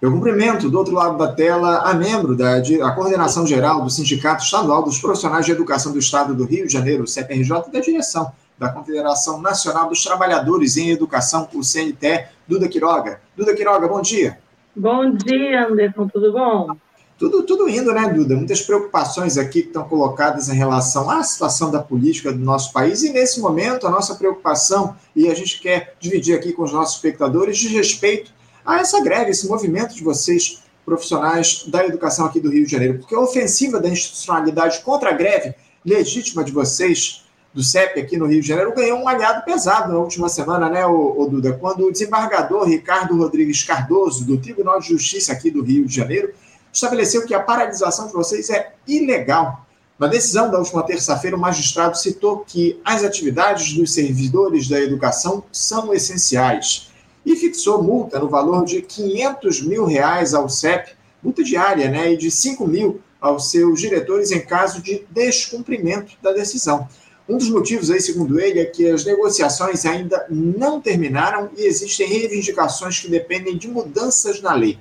Eu cumprimento, do outro lado da tela, a membro da a coordenação geral do Sindicato Estadual dos Profissionais de Educação do Estado do Rio de Janeiro, CPRJ, e da direção da Confederação Nacional dos Trabalhadores em Educação, o CNTE, Duda Quiroga. Duda Quiroga, bom dia. Bom dia, Anderson, tudo bom? Tudo, tudo indo, né, Duda? Muitas preocupações aqui que estão colocadas em relação à situação da política do nosso país, e nesse momento a nossa preocupação, e a gente quer dividir aqui com os nossos espectadores, de respeito a essa greve, esse movimento de vocês, profissionais da educação aqui do Rio de Janeiro, porque a ofensiva da institucionalidade contra a greve legítima de vocês, do CEP aqui no Rio de Janeiro, ganhou um aliado pesado na última semana, né, o, o Duda? Quando o desembargador Ricardo Rodrigues Cardoso, do Tribunal de Justiça aqui do Rio de Janeiro, estabeleceu que a paralisação de vocês é ilegal. Na decisão da última terça-feira, o magistrado citou que as atividades dos servidores da educação são essenciais e fixou multa no valor de 500 mil reais ao CEP, multa diária, né, e de 5 mil aos seus diretores em caso de descumprimento da decisão. Um dos motivos aí, segundo ele, é que as negociações ainda não terminaram e existem reivindicações que dependem de mudanças na lei.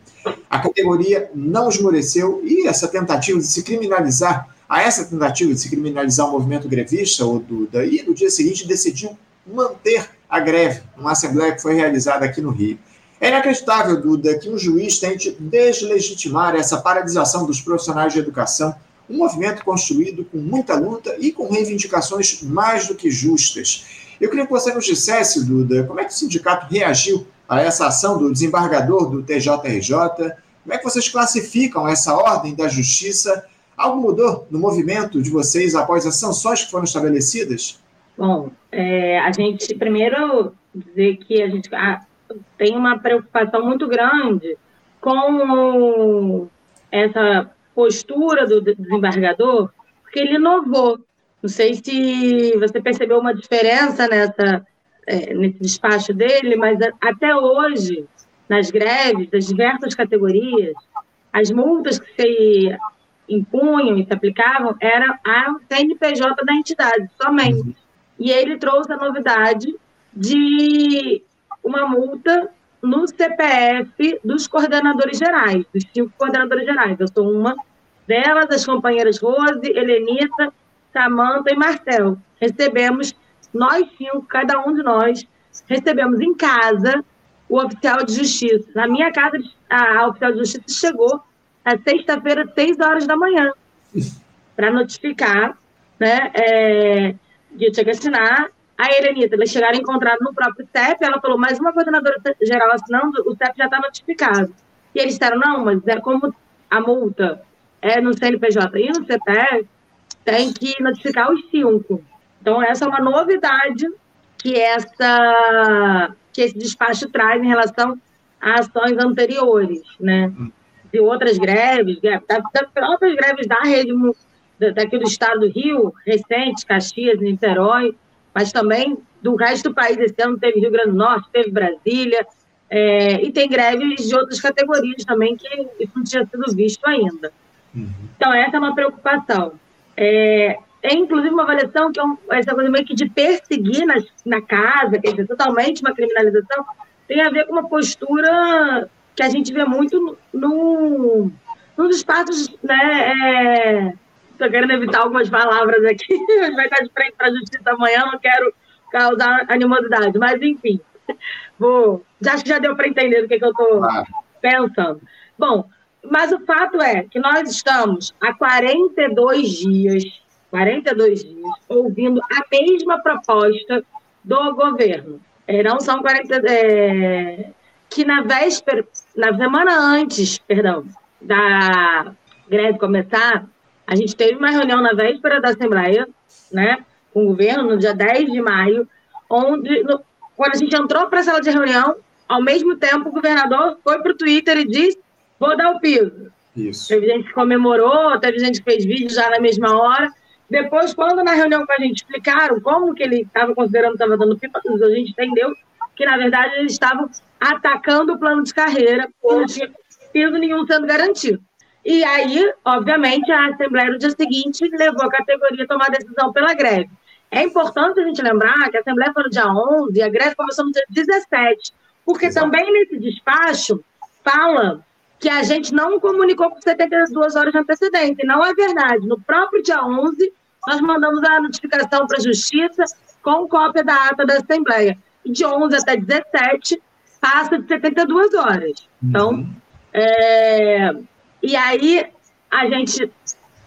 A categoria não esmoreceu e essa tentativa de se criminalizar, a essa tentativa de se criminalizar o movimento grevista, o Duda, e no dia seguinte decidiu manter a greve, uma assembleia que foi realizada aqui no Rio. É inacreditável, Duda, que um juiz tente deslegitimar essa paralisação dos profissionais de educação, um movimento construído com muita luta e com reivindicações mais do que justas. Eu queria que você nos dissesse, Duda, como é que o sindicato reagiu a essa ação do desembargador do TJRJ? Como é que vocês classificam essa ordem da justiça? Algo mudou no movimento de vocês após as sanções que foram estabelecidas? Bom, é, a gente primeiro dizer que a gente tem uma preocupação muito grande com essa postura do desembargador, porque ele inovou. Não sei se você percebeu uma diferença nessa, é, nesse despacho dele, mas até hoje, nas greves das diversas categorias, as multas que se impunham e se aplicavam eram a CNPJ da entidade, somente. E ele trouxe a novidade de uma multa no CPF dos coordenadores gerais, dos cinco coordenadores gerais. Eu sou uma delas, as companheiras Rose, Helenita, Samanta e Marcel. Recebemos, nós cinco, cada um de nós, recebemos em casa o oficial de justiça. Na minha casa, a oficial de justiça chegou na sexta-feira, seis horas da manhã, para notificar né, é, que assinar. A Helenita, eles chegaram a encontrar no próprio CEP, ela falou, mais uma coordenadora geral assinando, o CEP já está notificado. E eles disseram, não, mas é como a multa é no CNPJ e no CPF, tem que notificar os cinco. Então, essa é uma novidade que, essa, que esse despacho traz em relação a ações anteriores, né? De outras greves, da, da próprias greves da rede daqui do estado do Rio, recente, Caxias, Niterói, mas também do resto do país. Esse ano teve Rio Grande do Norte, teve Brasília, é, e tem greves de outras categorias também que isso não tinha sido visto ainda. Uhum. Então, essa é uma preocupação. É, é inclusive uma avaliação que é um, essa coisa meio que de perseguir na, na casa, quer dizer, totalmente uma criminalização, tem a ver com uma postura que a gente vê muito no, nos espaços né, é, Estou querendo evitar algumas palavras aqui. Vai estar de frente para a justiça amanhã, não quero causar animosidade. Mas, enfim, vou. Já acho que já deu para entender o que, que eu estou pensando. Bom, mas o fato é que nós estamos há 42 dias, 42 dias, ouvindo a mesma proposta do governo. É, não são 40. É, que na véspera, na semana antes, perdão, da greve começar, a gente teve uma reunião na véspera da Assembleia, né, com o governo, no dia 10 de maio, onde, no, quando a gente entrou para a sala de reunião, ao mesmo tempo o governador foi para o Twitter e disse: vou dar o piso. Isso. Teve gente que comemorou, teve gente que fez vídeo já na mesma hora. Depois, quando na reunião com a gente explicaram como que ele estava considerando que estava dando pipa, a gente entendeu que, na verdade, eles estavam atacando o plano de carreira, tinha piso nenhum sendo garantido. E aí, obviamente, a Assembleia no dia seguinte levou a categoria a tomar decisão pela greve. É importante a gente lembrar que a Assembleia foi no dia 11 e a greve começou no dia 17, porque Exato. também nesse despacho fala que a gente não comunicou com 72 horas de antecedência. Não é verdade. No próprio dia 11, nós mandamos a notificação para a Justiça com cópia da ata da Assembleia. E de 11 até 17, passa de 72 horas. Então, uhum. é... e aí a gente,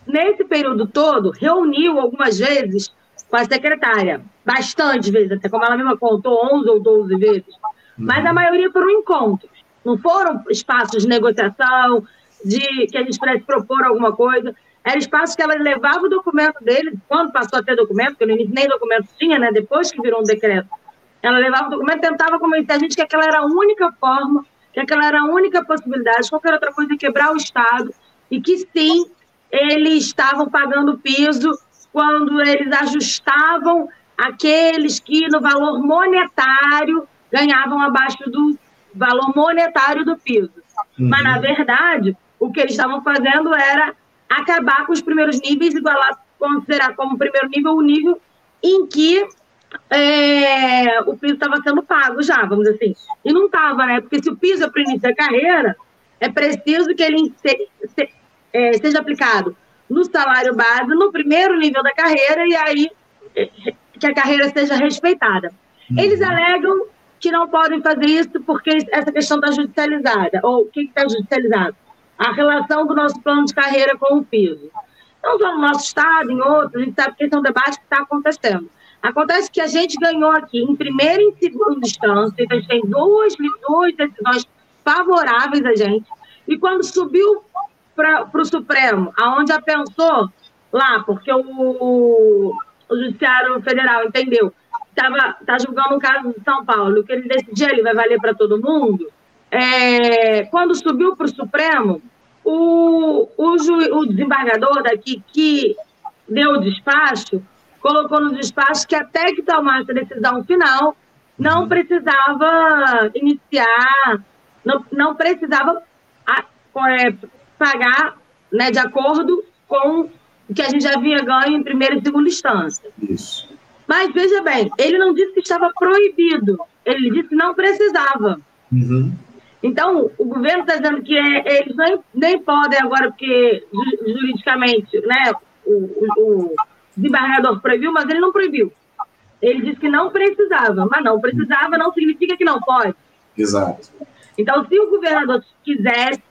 nesse período todo, reuniu algumas vezes com a secretária, bastante vezes, até como ela mesma contou, 11 ou 12 vezes, uhum. mas a maioria foram encontros. Não foram espaços de negociação, de que a gente pudesse propor alguma coisa. Era espaço que ela levava o documento dele, quando passou a ter documento, porque no início nem documento tinha, né? Depois que virou um decreto. Ela levava o documento, tentava convencer a gente que aquela era a única forma, que aquela era a única possibilidade, qualquer outra coisa é quebrar o Estado, e que sim, eles estavam pagando piso quando eles ajustavam aqueles que no valor monetário ganhavam abaixo do valor monetário do piso. Uhum. Mas, na verdade, o que eles estavam fazendo era acabar com os primeiros níveis, igualar, considerar como primeiro nível o nível em que é, o piso estava sendo pago já, vamos dizer assim. E não estava, né? Porque se o piso é para o início da carreira, é preciso que ele se, se, é, seja aplicado no salário base, no primeiro nível da carreira, e aí é, que a carreira seja respeitada. Uhum. Eles alegam que não podem fazer isso porque essa questão está judicializada. Ou o que está judicializado? A relação do nosso plano de carreira com o piso. Não só no nosso estado, em outros, a gente sabe que esse é um debate que está acontecendo. Acontece que a gente ganhou aqui em primeira e segunda instância, então a gente tem duas, duas decisões favoráveis a gente, e quando subiu para o Supremo, aonde pensou lá, porque o, o Judiciário Federal entendeu. Estava tá julgando um caso de São Paulo, que ele decidiu ele vai valer para todo mundo. É, quando subiu para o Supremo, o, o, o desembargador daqui que deu o despacho colocou no despacho que até que tomasse a decisão final, não uhum. precisava iniciar, não, não precisava é, pagar né, de acordo com o que a gente já havia ganho em primeira e segunda instância. Isso. Mas veja bem, ele não disse que estava proibido, ele disse que não precisava. Uhum. Então, o governo está dizendo que é, eles nem, nem podem agora, porque juridicamente né, o, o desembargador proibiu, mas ele não proibiu. Ele disse que não precisava, mas não precisava não significa que não pode. Exato. Então, se o governador quisesse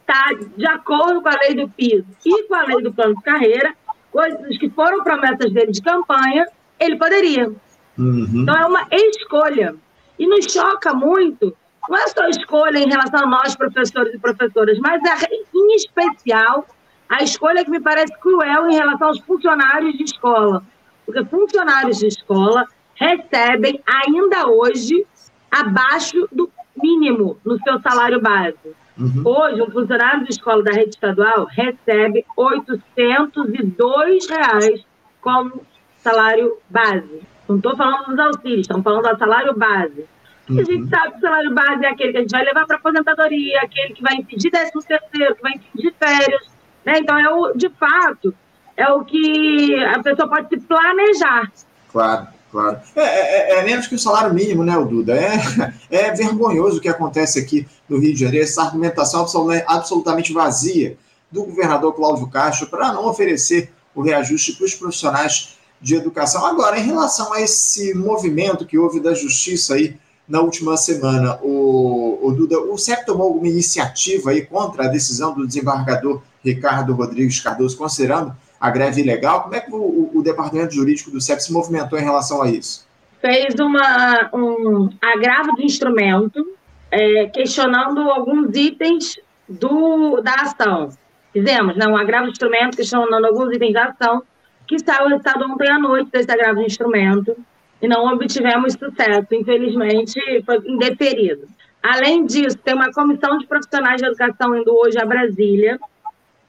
estar tá de acordo com a lei do piso e com a lei do plano de carreira, coisas que foram promessas dele de campanha, ele poderia. Uhum. Então é uma escolha. E nos choca muito, não é só escolha em relação a nós, professores e professoras, mas é, em especial a escolha que me parece cruel em relação aos funcionários de escola. Porque funcionários de escola recebem ainda hoje abaixo do mínimo no seu salário base. Uhum. Hoje, um funcionário de escola da rede estadual recebe 802 reais como salário base. Não estou falando dos auxílios, estamos falando do salário base. Uhum. a gente uhum. sabe que o salário base é aquele que a gente vai levar para aposentadoria, aquele que vai impedir décimo terceiro, que vai impedir férias. Né? Então, é o, de fato, é o que a pessoa pode se planejar. Claro, claro. É, é, é, é menos que o salário mínimo, né, Duda? É, é vergonhoso o que acontece aqui no Rio de Janeiro, essa argumentação absolutamente vazia do governador Cláudio Castro para não oferecer o reajuste para os profissionais de educação. Agora, em relação a esse movimento que houve da justiça aí na última semana, o, o Duda, o CEP tomou alguma iniciativa aí contra a decisão do desembargador Ricardo Rodrigues Cardoso, considerando a greve ilegal? Como é que o, o departamento jurídico do CEP se movimentou em relação a isso? Fez uma, um agravo de instrumento, é, questionando alguns itens do, da ação. Fizemos né, um agravo de instrumento questionando alguns itens da ação que saiu o resultado ontem à noite desse agravo de instrumento e não obtivemos sucesso. Infelizmente, foi indeferido. Além disso, tem uma comissão de profissionais de educação indo hoje a Brasília,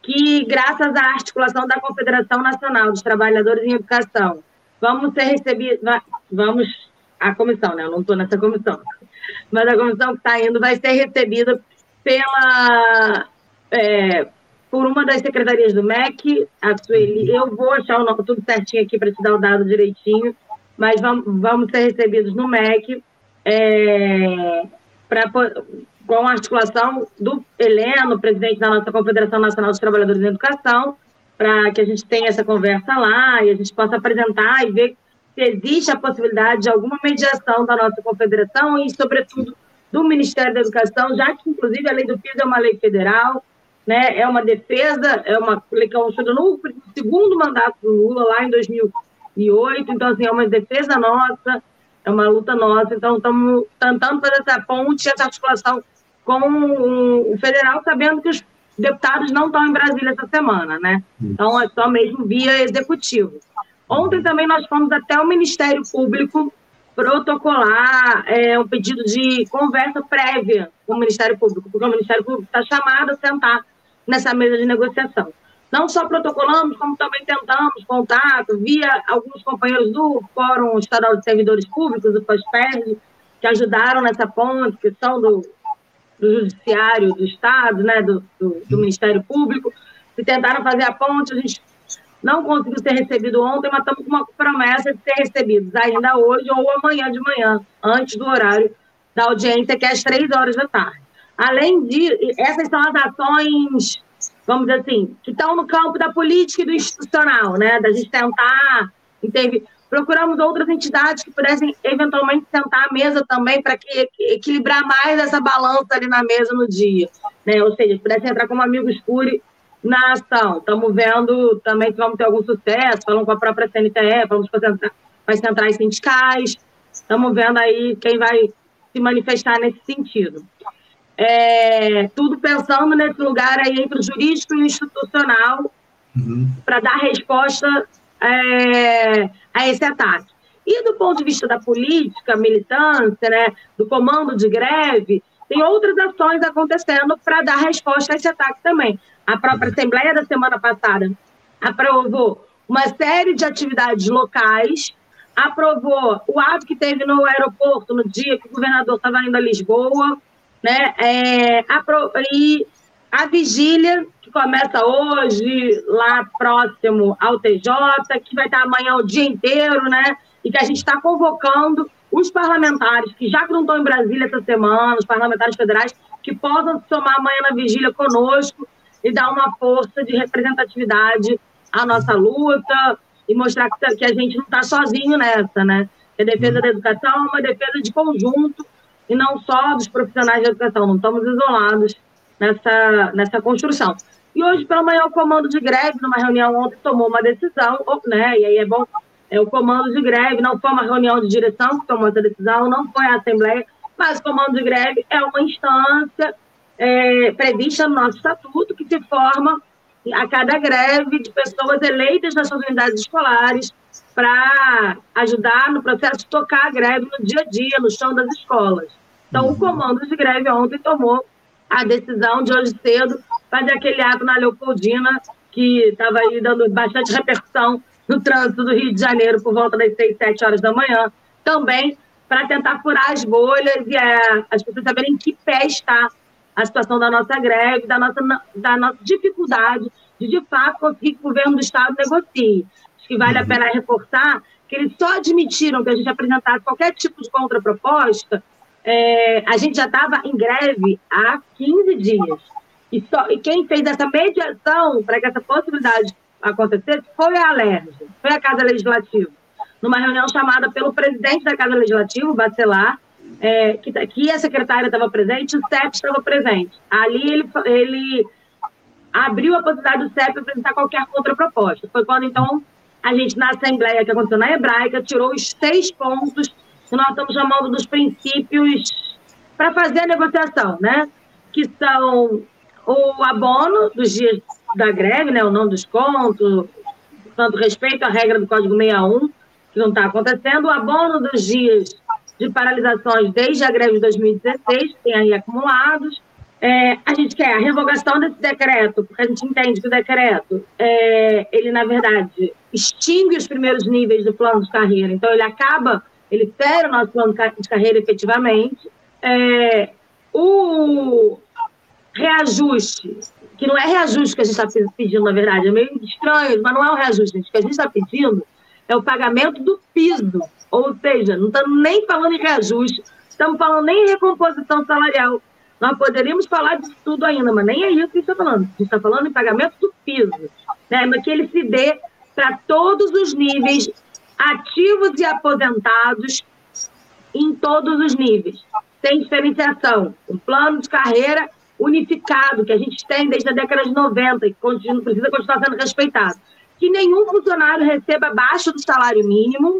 que, graças à articulação da Confederação Nacional dos Trabalhadores em Educação, vamos ser recebidos, vamos, a comissão, né? Eu não estou nessa comissão, mas a comissão que está indo vai ser recebida pela é, por uma das secretarias do MEC, a Sueli. Eu vou achar o nome tudo certinho aqui para te dar o dado direitinho, mas vamos, vamos ser recebidos no MEC é, para com a articulação do Heleno, presidente da nossa Confederação Nacional dos Trabalhadores em Educação, para que a gente tenha essa conversa lá e a gente possa apresentar e ver se existe a possibilidade de alguma mediação da nossa confederação e, sobretudo, do Ministério da Educação, já que, inclusive, a lei do PIS é uma lei federal, né, é uma defesa, é uma lei que é no segundo mandato do Lula, lá em 2008, então, assim, é uma defesa nossa, é uma luta nossa, então estamos tentando fazer essa ponte, essa articulação com o federal, sabendo que os deputados não estão em Brasília essa semana, né? Então é só mesmo via executivo. Ontem também nós fomos até o Ministério Público protocolar é, um pedido de conversa prévia com o Ministério Público, porque o Ministério Público está chamado a sentar nessa mesa de negociação. Não só protocolamos, como também tentamos contato via alguns companheiros do Fórum Estadual de Servidores Públicos, o FOSPERD, que ajudaram nessa ponte, que são do, do Judiciário do Estado, né, do, do, do Ministério Público, e tentaram fazer a ponte. A gente não conseguiu ser recebido ontem, mas estamos com uma promessa de ser recebidos ainda hoje ou amanhã de manhã, antes do horário da audiência, que é às três horas da tarde. Além de, essas são as ações, vamos dizer assim, que estão no campo da política e do institucional, né? Da gente tentar intervir. Procuramos outras entidades que pudessem eventualmente sentar à mesa também para que, equilibrar mais essa balança ali na mesa no dia, né? Ou seja, pudessem entrar como amigo escuro na ação. Estamos vendo também que vamos ter algum sucesso, falando com a própria CNTE, vamos fazer com as centrais sindicais. Estamos vendo aí quem vai se manifestar nesse sentido. É, tudo pensando nesse lugar aí entre o jurídico e o institucional uhum. para dar resposta é, a esse ataque. E do ponto de vista da política, militância, né, do comando de greve, tem outras ações acontecendo para dar resposta a esse ataque também. A própria Assembleia da semana passada aprovou uma série de atividades locais, aprovou o ato que teve no aeroporto no dia que o governador estava indo a Lisboa, né? É, e a vigília, que começa hoje, lá próximo ao TJ, que vai estar amanhã o dia inteiro, né? E que a gente está convocando os parlamentares que já estão em Brasília essa semana, os parlamentares federais, que possam se somar amanhã na vigília conosco e dar uma força de representatividade à nossa luta e mostrar que a gente não está sozinho nessa, né? Que a defesa da educação é uma defesa de conjunto e não só dos profissionais de educação, não estamos isolados nessa, nessa construção. E hoje, pela manhã, o comando de greve, numa reunião ontem, tomou uma decisão, né? E aí é bom é, o comando de greve, não foi uma reunião de direção que tomou essa decisão, não foi a Assembleia, mas o comando de greve é uma instância é, prevista no nosso estatuto que se forma a cada greve de pessoas eleitas nas suas unidades escolares para ajudar no processo de tocar a greve no dia a dia, no chão das escolas. Então, o comando de greve ontem tomou a decisão de hoje cedo fazer aquele ato na Leopoldina, que estava aí dando bastante repercussão no trânsito do Rio de Janeiro por volta das 6, 7 horas da manhã, também para tentar furar as bolhas e é, as pessoas saberem em que pé está a situação da nossa greve, da nossa, da nossa dificuldade de, de fato, conseguir que o governo do Estado negocie. Acho que vale a uhum. pena reforçar que eles só admitiram que a gente apresentasse qualquer tipo de contraproposta, é, a gente já estava em greve há 15 dias. E, só, e quem fez essa mediação para que essa possibilidade acontecer foi a Alerj, foi a Casa Legislativa, numa reunião chamada pelo presidente da Casa Legislativa, Bacelar, é, que, que a secretária estava presente, o CEP estava presente. Ali ele, ele abriu a possibilidade do CEP apresentar qualquer contraproposta. Foi quando, então, a gente, na Assembleia, que aconteceu na Hebraica, tirou os seis pontos que nós estamos chamando dos princípios para fazer a negociação, né? Que são o abono dos dias da greve, né, o não desconto, tanto respeito à regra do Código 61, que não está acontecendo, o abono dos dias de paralisações desde a greve de 2016, que tem aí acumulados. É, a gente quer a revogação desse decreto, porque a gente entende que o decreto, é, ele, na verdade, extingue os primeiros níveis do plano de carreira. Então, ele acaba, ele fere o nosso plano de carreira efetivamente. É, o reajuste que não é reajuste que a gente está pedindo, na verdade, é meio estranho, mas não é um reajuste. O que a gente está pedindo é o pagamento do piso, ou seja, não estamos nem falando em reajuste, estamos falando nem em recomposição salarial, nós poderíamos falar disso tudo ainda, mas nem é isso que a gente está falando. A gente está falando em pagamento do piso, né? mas que ele se dê para todos os níveis, ativos e aposentados, em todos os níveis, sem diferenciação. Um plano de carreira unificado, que a gente tem desde a década de 90 e continua, precisa continuar sendo respeitado. Que nenhum funcionário receba abaixo do salário mínimo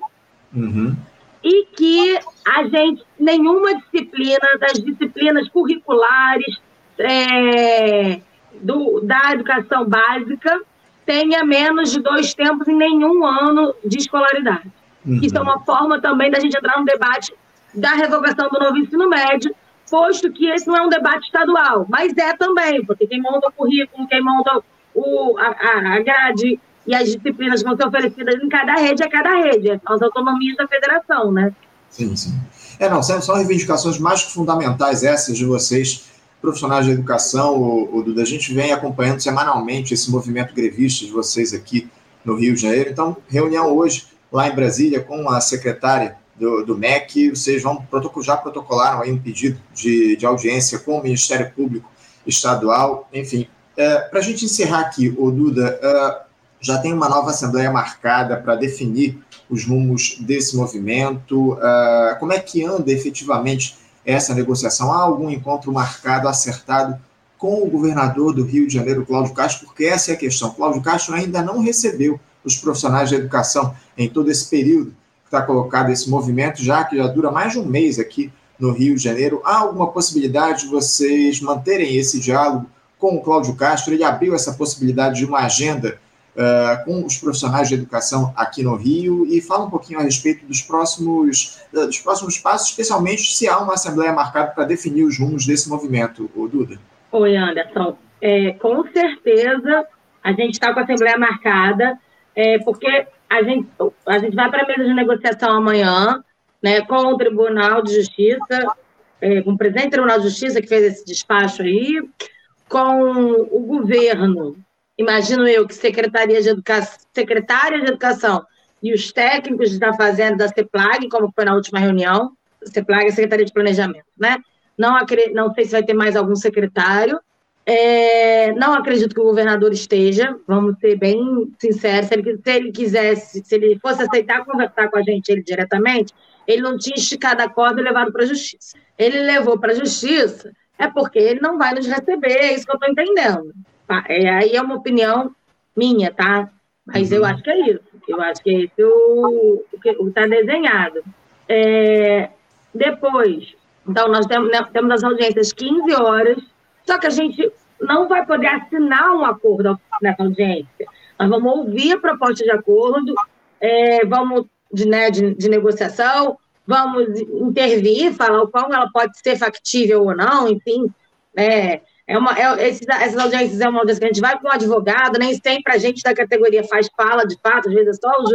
uhum. e que a gente, nenhuma disciplina, das disciplinas curriculares é, do, da educação básica, tenha menos de dois tempos em nenhum ano de escolaridade. Uhum. Isso é uma forma também da gente entrar no debate da revogação do novo ensino médio, posto que esse não é um debate estadual, mas é também, porque quem monta o currículo, quem monta o, a, a grade e as disciplinas vão ser oferecidas em cada rede, é cada rede, são as autonomias da federação, né? Sim, sim. É, não, são reivindicações mais que fundamentais essas de vocês, profissionais de educação, o, o Duda, a gente vem acompanhando semanalmente esse movimento grevista de vocês aqui no Rio de Janeiro, então, reunião hoje lá em Brasília com a secretária do, do MEC, vocês vão já protocolaram aí um pedido de, de audiência com o Ministério Público Estadual, enfim. É, para a gente encerrar aqui, o Duda, é, já tem uma nova assembleia marcada para definir os rumos desse movimento. É, como é que anda efetivamente essa negociação? Há algum encontro marcado, acertado com o governador do Rio de Janeiro, Cláudio Castro? Porque essa é a questão. Cláudio Castro ainda não recebeu os profissionais de educação em todo esse período está colocado esse movimento, já que já dura mais de um mês aqui no Rio de Janeiro. Há alguma possibilidade de vocês manterem esse diálogo com o Cláudio Castro? Ele abriu essa possibilidade de uma agenda uh, com os profissionais de educação aqui no Rio e fala um pouquinho a respeito dos próximos, uh, dos próximos passos, especialmente se há uma assembleia marcada para definir os rumos desse movimento, o Duda. Oi, Anderson. É, com certeza a gente está com a assembleia marcada, é, porque a gente, a gente vai para a mesa de negociação amanhã, né, com o Tribunal de Justiça, é, com o presidente do Tribunal de Justiça que fez esse despacho aí, com o governo, imagino eu que Secretaria de Educação, Secretária de Educação e os técnicos da Fazenda da CEPLAG, como foi na última reunião, CEPLAG é Secretaria de Planejamento, né? Não, não sei se vai ter mais algum secretário, é, não acredito que o governador esteja, vamos ser bem sinceros. Se ele, se ele quisesse, se ele fosse aceitar conversar com a gente ele diretamente, ele não tinha esticado a corda e levado para a justiça. Ele levou para a justiça, é porque ele não vai nos receber, é isso que eu estou entendendo. É, aí é uma opinião minha, tá? Mas eu uhum. acho que é isso. Eu acho que é esse o, o que está desenhado. É, depois, então, nós temos, né, temos as audiências 15 horas só que a gente não vai poder assinar um acordo nessa audiência. Nós vamos ouvir a proposta de acordo, é, vamos de, né, de, de, negociação, vamos intervir, falar o qual ela pode ser factível ou não, enfim. É, é uma, é, esses, essas audiências é uma audiência que a gente vai com um advogado, nem sempre a gente da categoria faz fala de fato, às vezes é só os,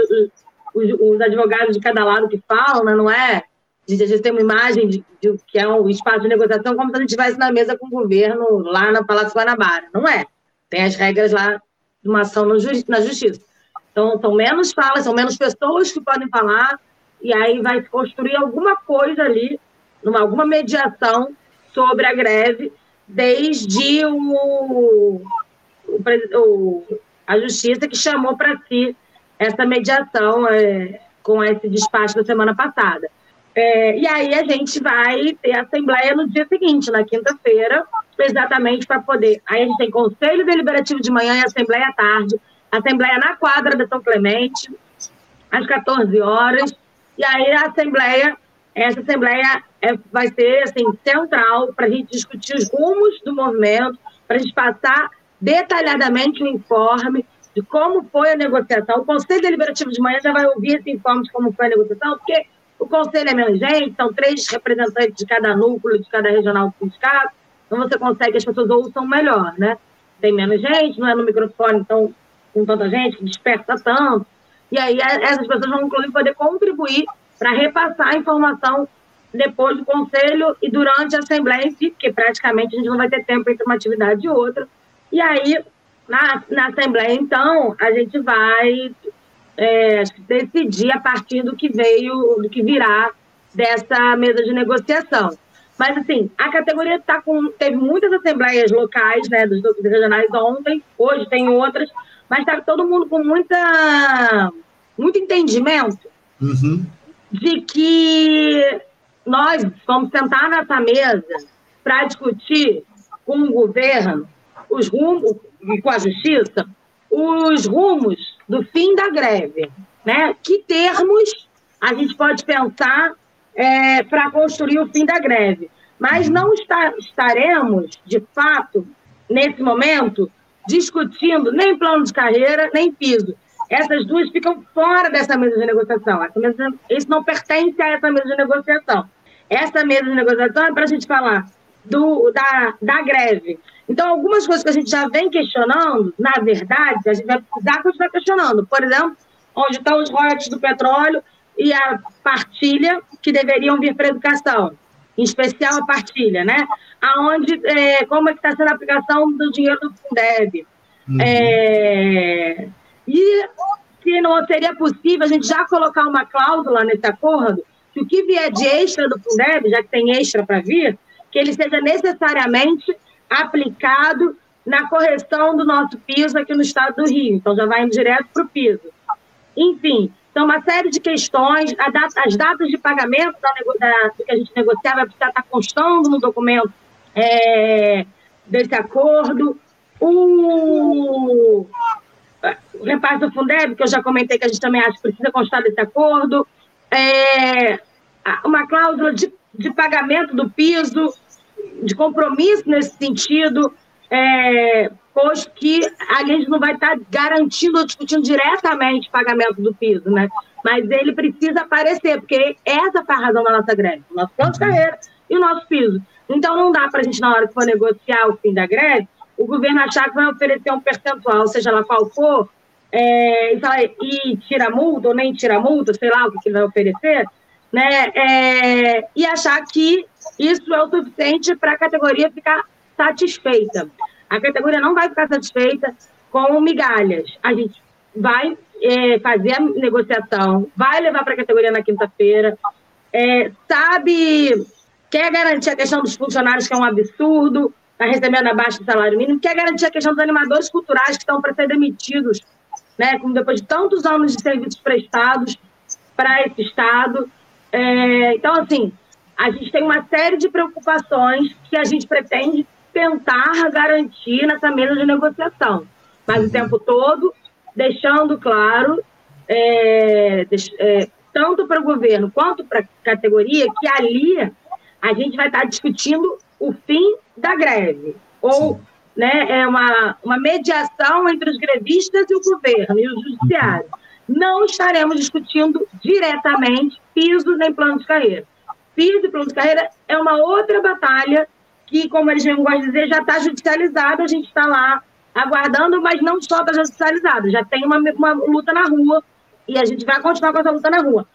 os, os advogados de cada lado que falam, né, não é? a gente tem uma imagem de, de, que é um espaço de negociação como se a gente estivesse na mesa com o governo lá no Palácio Guanabara. Não é. Tem as regras lá de uma ação no, na justiça. Então, são menos falas, são menos pessoas que podem falar, e aí vai construir alguma coisa ali, numa, alguma mediação sobre a greve, desde o, o, a justiça que chamou para si essa mediação é, com esse despacho da semana passada. É, e aí a gente vai ter a assembleia no dia seguinte, na quinta-feira, exatamente para poder. Aí a gente tem conselho deliberativo de manhã e assembleia à tarde, assembleia na quadra da São Clemente, às 14 horas, e aí a assembleia, essa assembleia é, vai ser assim, central para a gente discutir os rumos do movimento, para a gente passar detalhadamente o informe de como foi a negociação. O Conselho Deliberativo de manhã já vai ouvir esse informe de como foi a negociação, porque o conselho é menos gente, são três representantes de cada núcleo, de cada regional do sindicato, então você consegue que as pessoas ouçam melhor, né? Tem menos gente, não é no microfone, então, com tanta gente, dispersa tanto. E aí essas pessoas vão, inclusive, poder contribuir para repassar a informação depois do conselho e durante a assembleia em si, porque praticamente a gente não vai ter tempo entre uma atividade e outra. E aí, na, na assembleia, então, a gente vai é, decidir a partir do que veio, do que virá dessa mesa de negociação. Mas, assim, a categoria tá com, teve muitas assembleias locais, né, dos grupos regionais ontem, hoje tem outras, mas está todo mundo com muita, muito entendimento uhum. De que nós vamos sentar nessa mesa para discutir com o governo os rumos, e com a justiça, os rumos do fim da greve. Né? Que termos a gente pode pensar é, para construir o fim da greve? Mas não está, estaremos, de fato, nesse momento, discutindo nem plano de carreira, nem piso. Essas duas ficam fora dessa mesa de negociação. Mesa, isso não pertence a essa mesa de negociação. Essa mesa de negociação é para a gente falar do, da, da greve. Então, algumas coisas que a gente já vem questionando, na verdade, a gente vai precisar continuar questionando. Por exemplo, onde estão os royalties do petróleo e a partilha que deveriam vir para a educação, em especial a partilha, né? Aonde, é, como é que está sendo a aplicação do dinheiro do Fundeb. Uhum. É, e se não seria possível a gente já colocar uma cláusula nesse acordo, que o que vier de extra do Fundeb, já que tem extra para vir, que ele seja necessariamente aplicado na correção do nosso piso aqui no estado do Rio. Então, já vai indo direto para o piso. Enfim, então, uma série de questões, data, as datas de pagamento da, da, do que a gente negociava vai precisar estar constando no documento é, desse acordo. O, o repasse do Fundeb, que eu já comentei que a gente também acha que precisa constar desse acordo. É, uma cláusula de, de pagamento do piso, de compromisso nesse sentido, é, pois que a gente não vai estar garantindo ou discutindo diretamente o pagamento do piso, né? Mas ele precisa aparecer, porque essa foi a razão da nossa greve, o nosso plano de carreira e o nosso piso. Então não dá para a gente, na hora que for negociar o fim da greve, o governo achar que vai oferecer um percentual, seja lá qual for, é, e, fala, e tira multa ou nem tira multa, sei lá o que, ele vai oferecer, né? É, e achar que isso é o suficiente para a categoria ficar satisfeita. A categoria não vai ficar satisfeita com migalhas. A gente vai é, fazer a negociação, vai levar para a categoria na quinta-feira, é, sabe, quer garantir a questão dos funcionários, que é um absurdo, está recebendo abaixo do salário mínimo, quer garantir a questão dos animadores culturais que estão para ser demitidos, né, como depois de tantos anos de serviços prestados para esse Estado. É, então, assim, a gente tem uma série de preocupações que a gente pretende tentar garantir nessa mesa de negociação. Mas o tempo todo, deixando claro, é, é, tanto para o governo quanto para a categoria, que ali a gente vai estar discutindo o fim da greve. Ou né, é uma, uma mediação entre os grevistas e o governo e o judiciário. Não estaremos discutindo diretamente piso nem plano de carreira. Piso e plano de carreira é uma outra batalha que, como eles mesmos gostam de dizer, já está judicializado, a gente está lá aguardando, mas não só está judicializado, já tem uma, uma luta na rua e a gente vai continuar com essa luta na rua.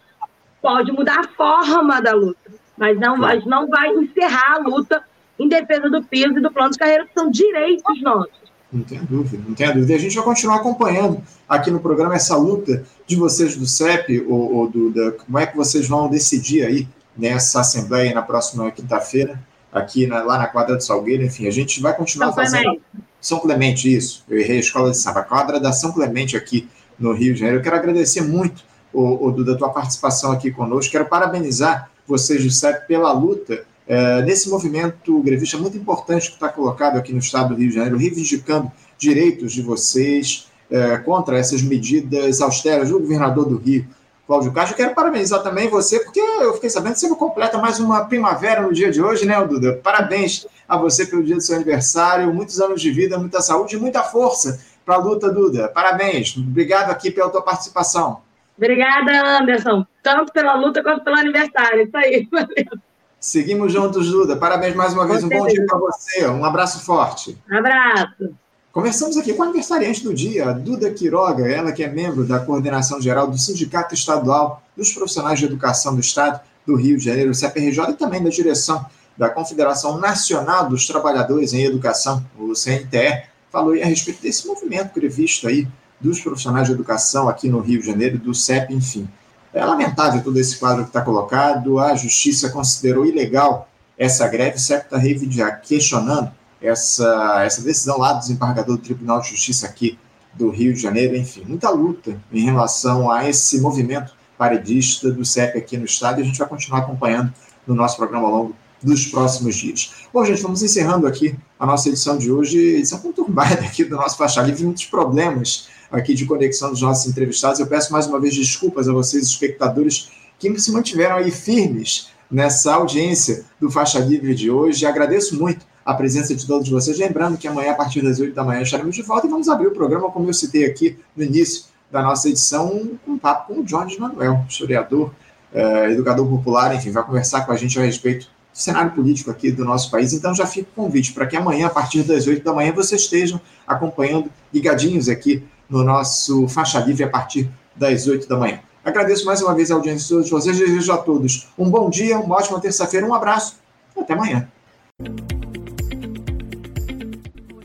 Pode mudar a forma da luta, mas não, mas não vai encerrar a luta em defesa do piso e do plano de carreira, que são direitos nossos. Não tem dúvida, não tem dúvida. E a gente vai continuar acompanhando aqui no programa essa luta de vocês do CEP, ou, ou do, da, como é que vocês vão decidir aí nessa Assembleia na próxima quinta-feira, aqui na, lá na quadra do Salgueiro. Enfim, a gente vai continuar São fazendo. Clemente. São Clemente, isso. Eu errei a escola de samba. A quadra da São Clemente aqui no Rio de Janeiro. Eu quero agradecer muito, o, o Duda, tua participação aqui conosco. Quero parabenizar vocês do CEP pela luta é, nesse movimento grevista muito importante que está colocado aqui no estado do Rio de Janeiro, reivindicando direitos de vocês é, contra essas medidas austeras do governador do Rio, Cláudio Castro. Quero parabenizar também você, porque eu fiquei sabendo que você completa mais uma primavera no dia de hoje, né, Duda? Parabéns a você pelo dia do seu aniversário, muitos anos de vida, muita saúde e muita força para a luta, Duda. Parabéns. Obrigado aqui pela tua participação. Obrigada, Anderson, tanto pela luta quanto pelo aniversário. Isso aí, valeu. Seguimos juntos, Duda. Parabéns mais uma vez. Um bom dia para você. Um abraço forte. Um abraço. Conversamos aqui com a aniversariante do dia, Duda Quiroga, ela que é membro da coordenação geral do Sindicato Estadual dos Profissionais de Educação do Estado do Rio de Janeiro, CPRJ, e também da direção da Confederação Nacional dos Trabalhadores em Educação, o CNTE, falou a respeito desse movimento previsto aí dos profissionais de educação aqui no Rio de Janeiro, do CEP, enfim. É lamentável todo esse quadro que está colocado, a justiça considerou ilegal essa greve, o CEP está questionando essa, essa decisão lá do desembargador do Tribunal de Justiça aqui do Rio de Janeiro, enfim, muita luta em relação a esse movimento paredista do CEP aqui no estado. E a gente vai continuar acompanhando no nosso programa ao longo dos próximos dias. Bom, gente, vamos encerrando aqui a nossa edição de hoje, edição conturbada aqui do nosso Faixa Livre, muitos problemas aqui de conexão dos nossos entrevistados. Eu peço mais uma vez desculpas a vocês, espectadores, que se mantiveram aí firmes nessa audiência do Faixa Livre de hoje. Agradeço muito a presença de todos vocês. Lembrando que amanhã, a partir das 8 da manhã, estaremos de volta e vamos abrir o programa, como eu citei aqui no início da nossa edição, um papo com o John de Manuel, historiador, eh, educador popular, enfim, vai conversar com a gente a respeito do cenário político aqui do nosso país. Então já fica o convite para que amanhã, a partir das 8 da manhã, vocês estejam acompanhando, ligadinhos aqui no nosso Faixa Livre a partir das 8 da manhã. Agradeço mais uma vez a audiência de todos vocês, desejo a todos um bom dia, uma ótima terça-feira, um abraço e até amanhã.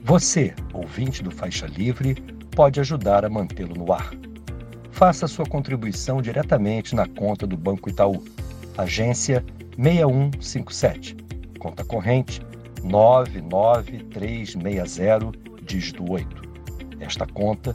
Você, ouvinte do Faixa Livre, pode ajudar a mantê-lo no ar. Faça sua contribuição diretamente na conta do Banco Itaú, agência 6157, conta corrente 99360, dígito 8. Esta conta